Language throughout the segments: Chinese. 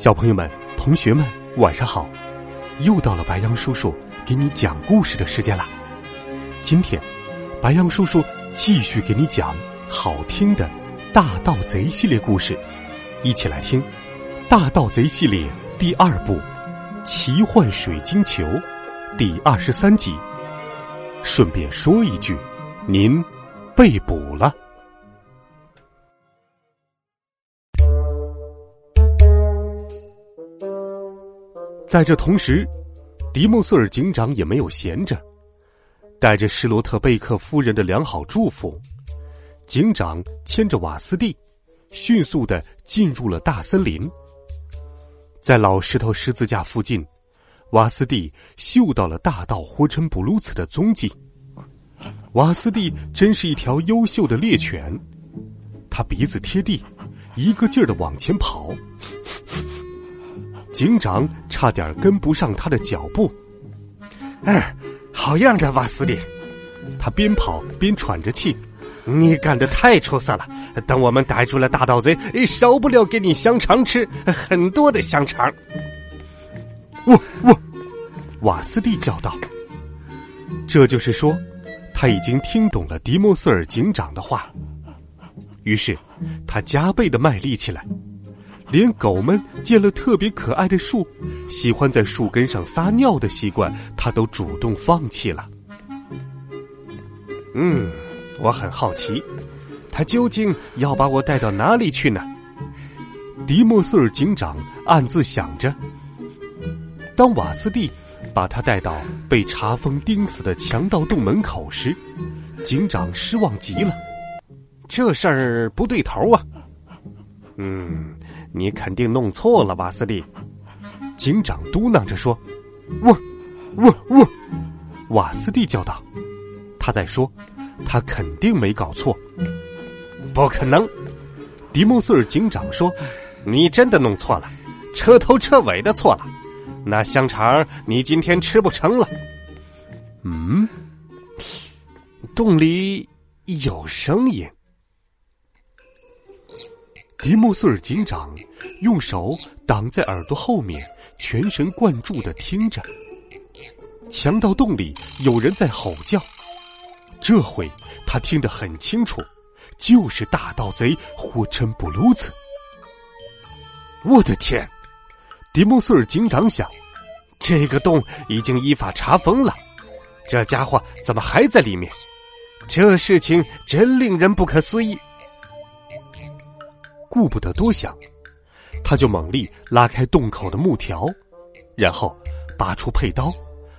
小朋友们、同学们，晚上好！又到了白羊叔叔给你讲故事的时间了。今天，白羊叔叔继续给你讲好听的大盗贼系列故事，一起来听《大盗贼系列》第二部《奇幻水晶球》第二十三集。顺便说一句，您被捕了。在这同时，迪莫瑟尔警长也没有闲着，带着施罗特贝克夫人的良好祝福，警长牵着瓦斯蒂，迅速的进入了大森林。在老石头十字架附近，瓦斯蒂嗅到了大盗霍琛布鲁茨的踪迹。瓦斯蒂真是一条优秀的猎犬，他鼻子贴地，一个劲儿的往前跑。警长差点跟不上他的脚步。嗯，好样的，瓦斯蒂！他边跑边喘着气。你干的太出色了！等我们逮住了大盗贼，少不了给你香肠吃，很多的香肠。我我！瓦斯蒂叫道。这就是说，他已经听懂了迪莫瑟尔警长的话。于是，他加倍的卖力起来。连狗们见了特别可爱的树，喜欢在树根上撒尿的习惯，他都主动放弃了。嗯，我很好奇，他究竟要把我带到哪里去呢？迪莫瑟尔警长暗自想着。当瓦斯蒂把他带到被查封钉死的强盗洞门口时，警长失望极了。这事儿不对头啊！嗯。你肯定弄错了，瓦斯蒂。警长嘟囔着说：“我，我，我！”瓦斯蒂叫道：“他在说，他肯定没搞错。”不可能！迪蒙瑟尔警长说：“你真的弄错了，彻头彻尾的错了。那香肠你今天吃不成了。”嗯，洞里有声音。迪莫瑟尔警长用手挡在耳朵后面，全神贯注的听着。强盗洞里有人在吼叫，这回他听得很清楚，就是大盗贼霍琛布鲁茨。我的天！迪莫瑟尔警长想，这个洞已经依法查封了，这家伙怎么还在里面？这事情真令人不可思议。顾不得多想，他就猛力拉开洞口的木条，然后拔出佩刀，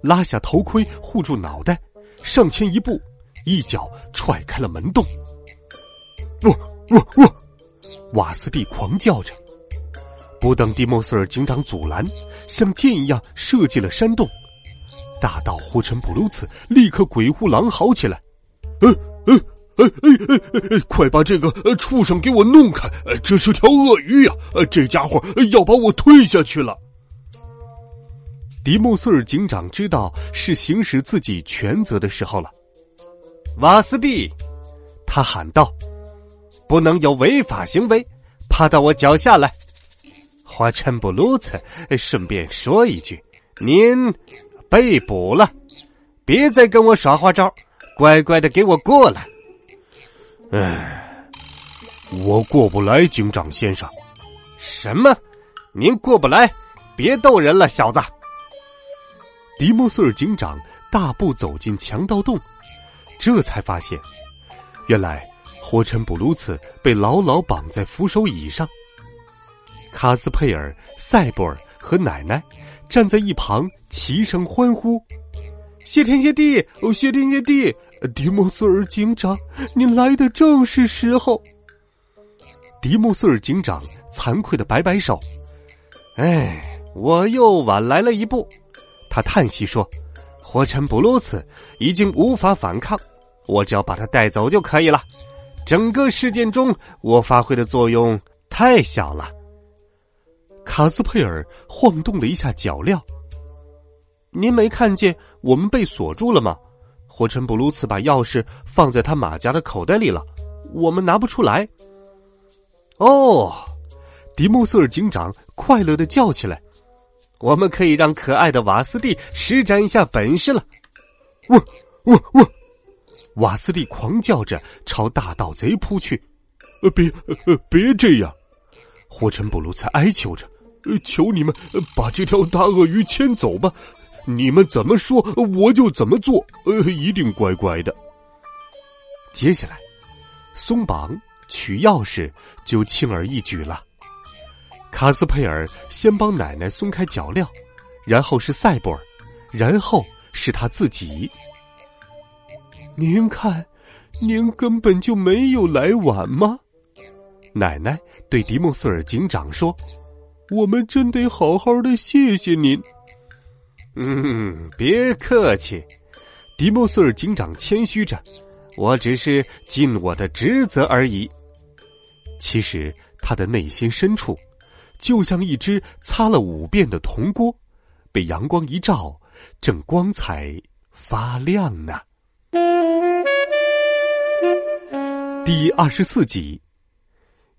拉下头盔护住脑袋，上前一步，一脚踹开了门洞。哇哇哇！瓦斯蒂狂叫着，不等蒂莫斯尔警长阻拦，像箭一样射进了山洞。大盗霍琛布鲁茨立刻鬼哭狼嚎起来：“嗯嗯！”哎哎哎哎哎！快把这个畜生给我弄开！这是条鳄鱼呀！这家伙要把我推下去了。迪莫瑟尔警长知道是行使自己权责的时候了。瓦斯蒂，他喊道：“不能有违法行为，趴到我脚下来。”花琛布鲁茨，顺便说一句，您被捕了，别再跟我耍花招，乖乖的给我过来。唉，我过不来，警长先生。什么？您过不来？别逗人了，小子！迪莫瑟尔警长大步走进强盗洞，这才发现，原来霍琛布鲁茨被牢牢绑在扶手椅上。卡斯佩尔、塞布尔和奶奶站在一旁，齐声欢呼：“谢天谢地！哦，谢天谢地！”迪莫瑟尔警长，您来的正是时候。迪莫瑟尔警长惭愧的摆摆手：“哎，我又晚来了一步。”他叹息说：“火尘布鲁茨已经无法反抗，我只要把他带走就可以了。整个事件中，我发挥的作用太小了。”卡斯佩尔晃动了一下脚镣。您没看见我们被锁住了吗？火尘布鲁茨把钥匙放在他马甲的口袋里了，我们拿不出来。哦，迪穆瑟尔警长快乐的叫起来：“我们可以让可爱的瓦斯蒂施展一下本事了！”我我我！瓦斯蒂狂叫着朝大盗贼扑去。呃，别，呃，别这样！火尘布鲁茨哀求着。求你们把这条大鳄鱼牵走吧！你们怎么说我就怎么做，呃，一定乖乖的。接下来，松绑、取钥匙就轻而易举了。卡斯佩尔先帮奶奶松开脚镣，然后是赛博尔，然后是他自己。您看，您根本就没有来晚吗？奶奶对迪莫斯尔警长说。我们真得好好的谢谢您。嗯，别客气，迪莫瑟尔警长谦虚着，我只是尽我的职责而已。其实他的内心深处，就像一只擦了五遍的铜锅，被阳光一照，正光彩发亮呢。第二十四集，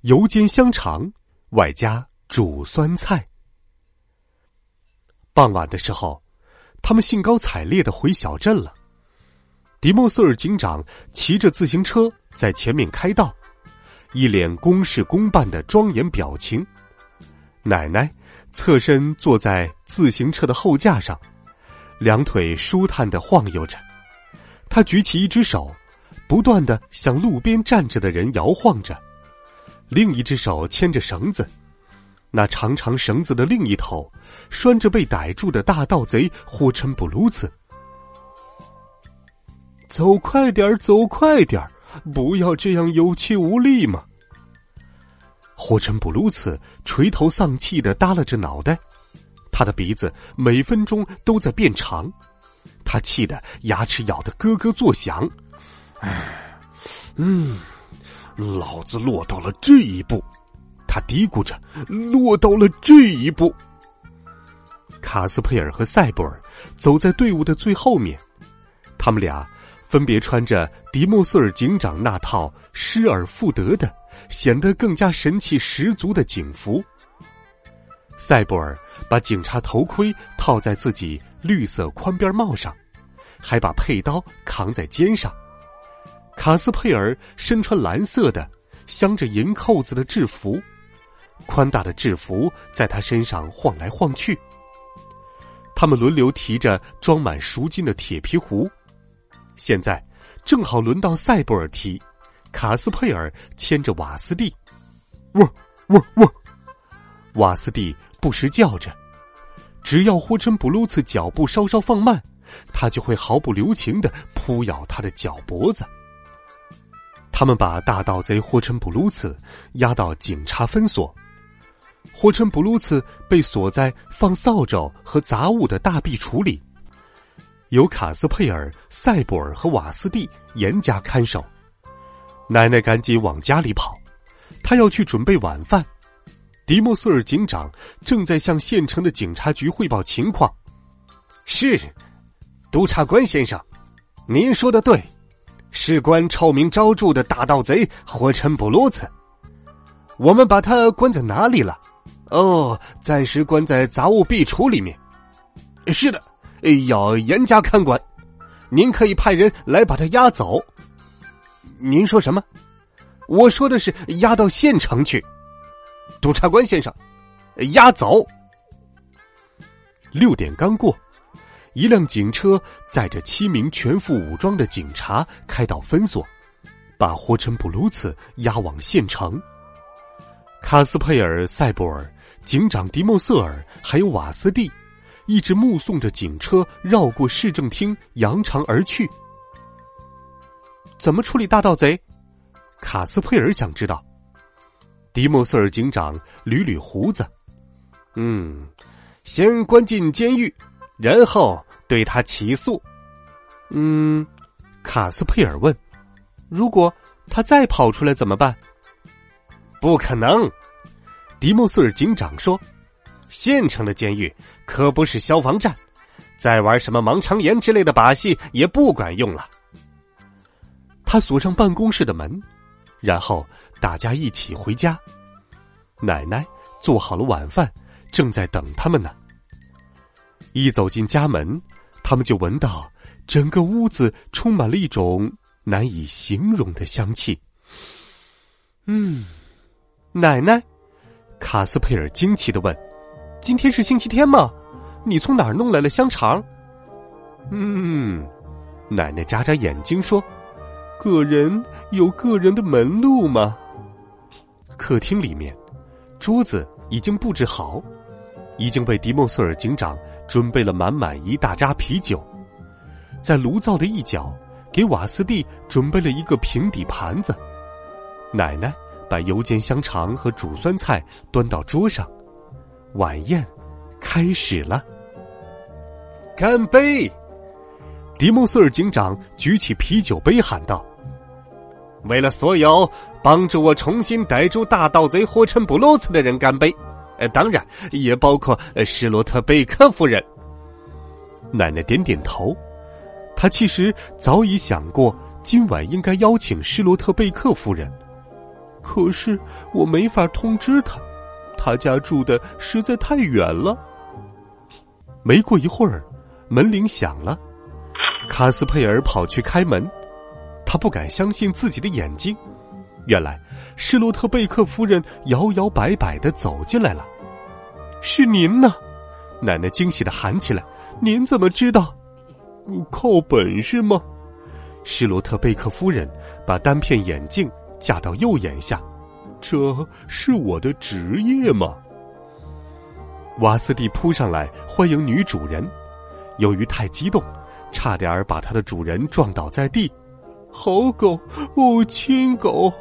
油煎香肠，外加。煮酸菜。傍晚的时候，他们兴高采烈的回小镇了。迪莫瑟尔警长骑着自行车在前面开道，一脸公事公办的庄严表情。奶奶侧身坐在自行车的后架上，两腿舒坦的晃悠着。他举起一只手，不断的向路边站着的人摇晃着，另一只手牵着绳子。那长长绳子的另一头，拴着被逮住的大盗贼霍尘布鲁茨。走快点走快点不要这样有气无力嘛！霍尘布鲁茨垂头丧气的耷拉着脑袋，他的鼻子每分钟都在变长，他气得牙齿咬得咯咯作响。唉嗯，老子落到了这一步。他嘀咕着，落到了这一步。卡斯佩尔和塞布尔走在队伍的最后面，他们俩分别穿着迪莫瑟尔警长那套失而复得的、显得更加神气十足的警服。塞布尔把警察头盔套在自己绿色宽边帽上，还把佩刀扛在肩上。卡斯佩尔身穿蓝色的、镶着银扣子的制服。宽大的制服在他身上晃来晃去。他们轮流提着装满赎金的铁皮壶，现在正好轮到塞布尔提，卡斯佩尔牵着瓦斯蒂。喔喔喔！瓦斯蒂不时叫着，只要霍尘布鲁茨脚步稍稍放慢，他就会毫不留情的扑咬他的脚脖子。他们把大盗贼霍尘布鲁茨押到警察分所。火尘布鲁茨被锁在放扫帚和杂物的大壁橱里，由卡斯佩尔、塞布尔和瓦斯蒂严加看守。奶奶赶紧往家里跑，她要去准备晚饭。迪莫瑟尔警长正在向县城的警察局汇报情况。是，督察官先生，您说的对，事关臭名昭著的大盗贼火尘布鲁茨，我们把他关在哪里了？哦，暂时关在杂物壁橱里面。是的，要严加看管。您可以派人来把他押走。您说什么？我说的是押到县城去。督察官先生，押走。六点刚过，一辆警车载着七名全副武装的警察开到分所，把霍尘布鲁茨押往县城。卡斯佩尔、塞布尔。警长迪莫瑟尔还有瓦斯蒂，一直目送着警车绕过市政厅，扬长而去。怎么处理大盗贼？卡斯佩尔想知道。迪莫瑟尔警长捋捋胡子，嗯，先关进监狱，然后对他起诉。嗯，卡斯佩尔问：“如果他再跑出来怎么办？”不可能，迪莫瑟尔警长说：“县城的监狱可不是消防站，再玩什么盲肠炎之类的把戏也不管用了。”他锁上办公室的门，然后大家一起回家。奶奶做好了晚饭，正在等他们呢。一走进家门，他们就闻到整个屋子充满了一种难以形容的香气。嗯。奶奶，卡斯佩尔惊奇的问：“今天是星期天吗？你从哪儿弄来了香肠？”嗯，奶奶眨眨眼睛说：“个人有个人的门路嘛。”客厅里面，桌子已经布置好，已经为迪莫瑟尔警长准备了满满一大扎啤酒，在炉灶的一角，给瓦斯蒂准备了一个平底盘子，奶奶。把油煎香肠和煮酸菜端到桌上，晚宴开始了。干杯！迪蒙瑟尔警长举起啤酒杯喊道：“为了所有帮助我重新逮住大盗贼霍陈布鲁茨的人干杯！呃，当然也包括施罗特贝克夫人。”奶奶点点头，她其实早已想过今晚应该邀请施罗特贝克夫人。可是我没法通知他，他家住的实在太远了。没过一会儿，门铃响了，卡斯佩尔跑去开门，他不敢相信自己的眼睛，原来施洛特贝克夫人摇摇摆摆的走进来了。是您呢，奶奶惊喜的喊起来：“您怎么知道？靠本事吗？”施罗特贝克夫人把单片眼镜。架到右眼下，这是我的职业吗？瓦斯蒂扑上来欢迎女主人，由于太激动，差点把他的主人撞倒在地。好狗哦，亲狗！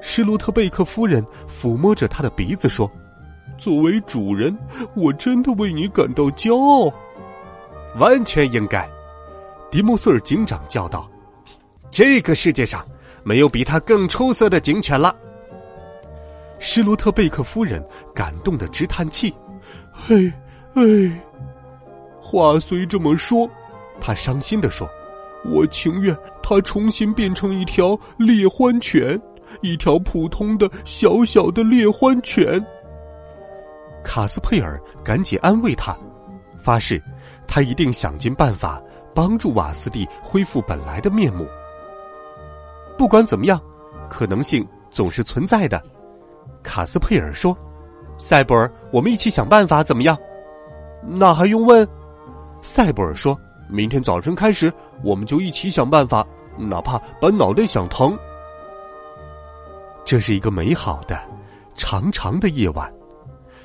施罗特贝克夫人抚摸着他的鼻子说：“作为主人，我真的为你感到骄傲。”完全应该，迪莫瑟尔警长叫道：“这个世界上。”没有比他更出色的警犬了。施罗特贝克夫人感动的直叹气：“哎哎，话虽这么说，他伤心的说，我情愿他重新变成一条猎欢犬，一条普通的小小的猎欢犬。”卡斯佩尔赶紧安慰他，发誓他一定想尽办法帮助瓦斯蒂恢复本来的面目。不管怎么样，可能性总是存在的。卡斯佩尔说：“塞博尔，我们一起想办法，怎么样？”那还用问？塞博尔说：“明天早晨开始，我们就一起想办法，哪怕把脑袋想疼。”这是一个美好的、长长的夜晚，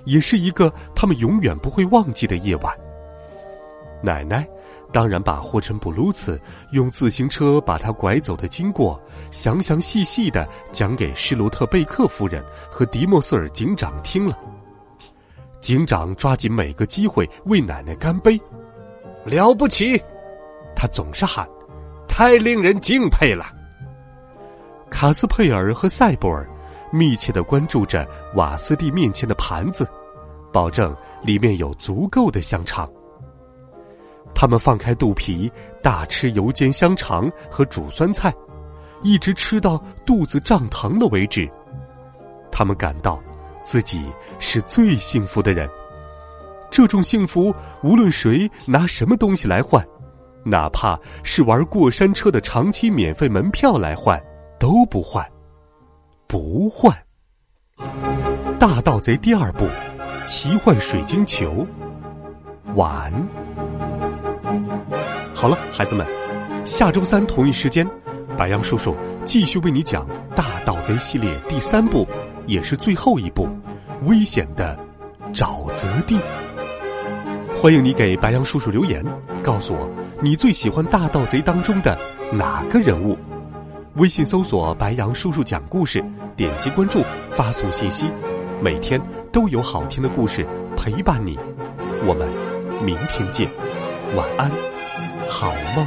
也是一个他们永远不会忘记的夜晚。奶奶。当然，把霍陈布鲁茨用自行车把他拐走的经过详详细细的讲给施罗特贝克夫人和迪莫瑟尔警长听了。警长抓紧每个机会为奶奶干杯，了不起！他总是喊，太令人敬佩了。卡斯佩尔和塞博尔密切的关注着瓦斯蒂面前的盘子，保证里面有足够的香肠。他们放开肚皮，大吃油煎香肠和煮酸菜，一直吃到肚子胀疼了为止。他们感到自己是最幸福的人。这种幸福，无论谁拿什么东西来换，哪怕是玩过山车的长期免费门票来换，都不换，不换。大盗贼第二部：奇幻水晶球。完。好了，孩子们，下周三同一时间，白杨叔叔继续为你讲《大盗贼》系列第三部，也是最后一部——危险的沼泽地。欢迎你给白杨叔叔留言，告诉我你最喜欢《大盗贼》当中的哪个人物。微信搜索“白杨叔叔讲故事”，点击关注，发送信息，每天都有好听的故事陪伴你。我们明天见，晚安，好梦。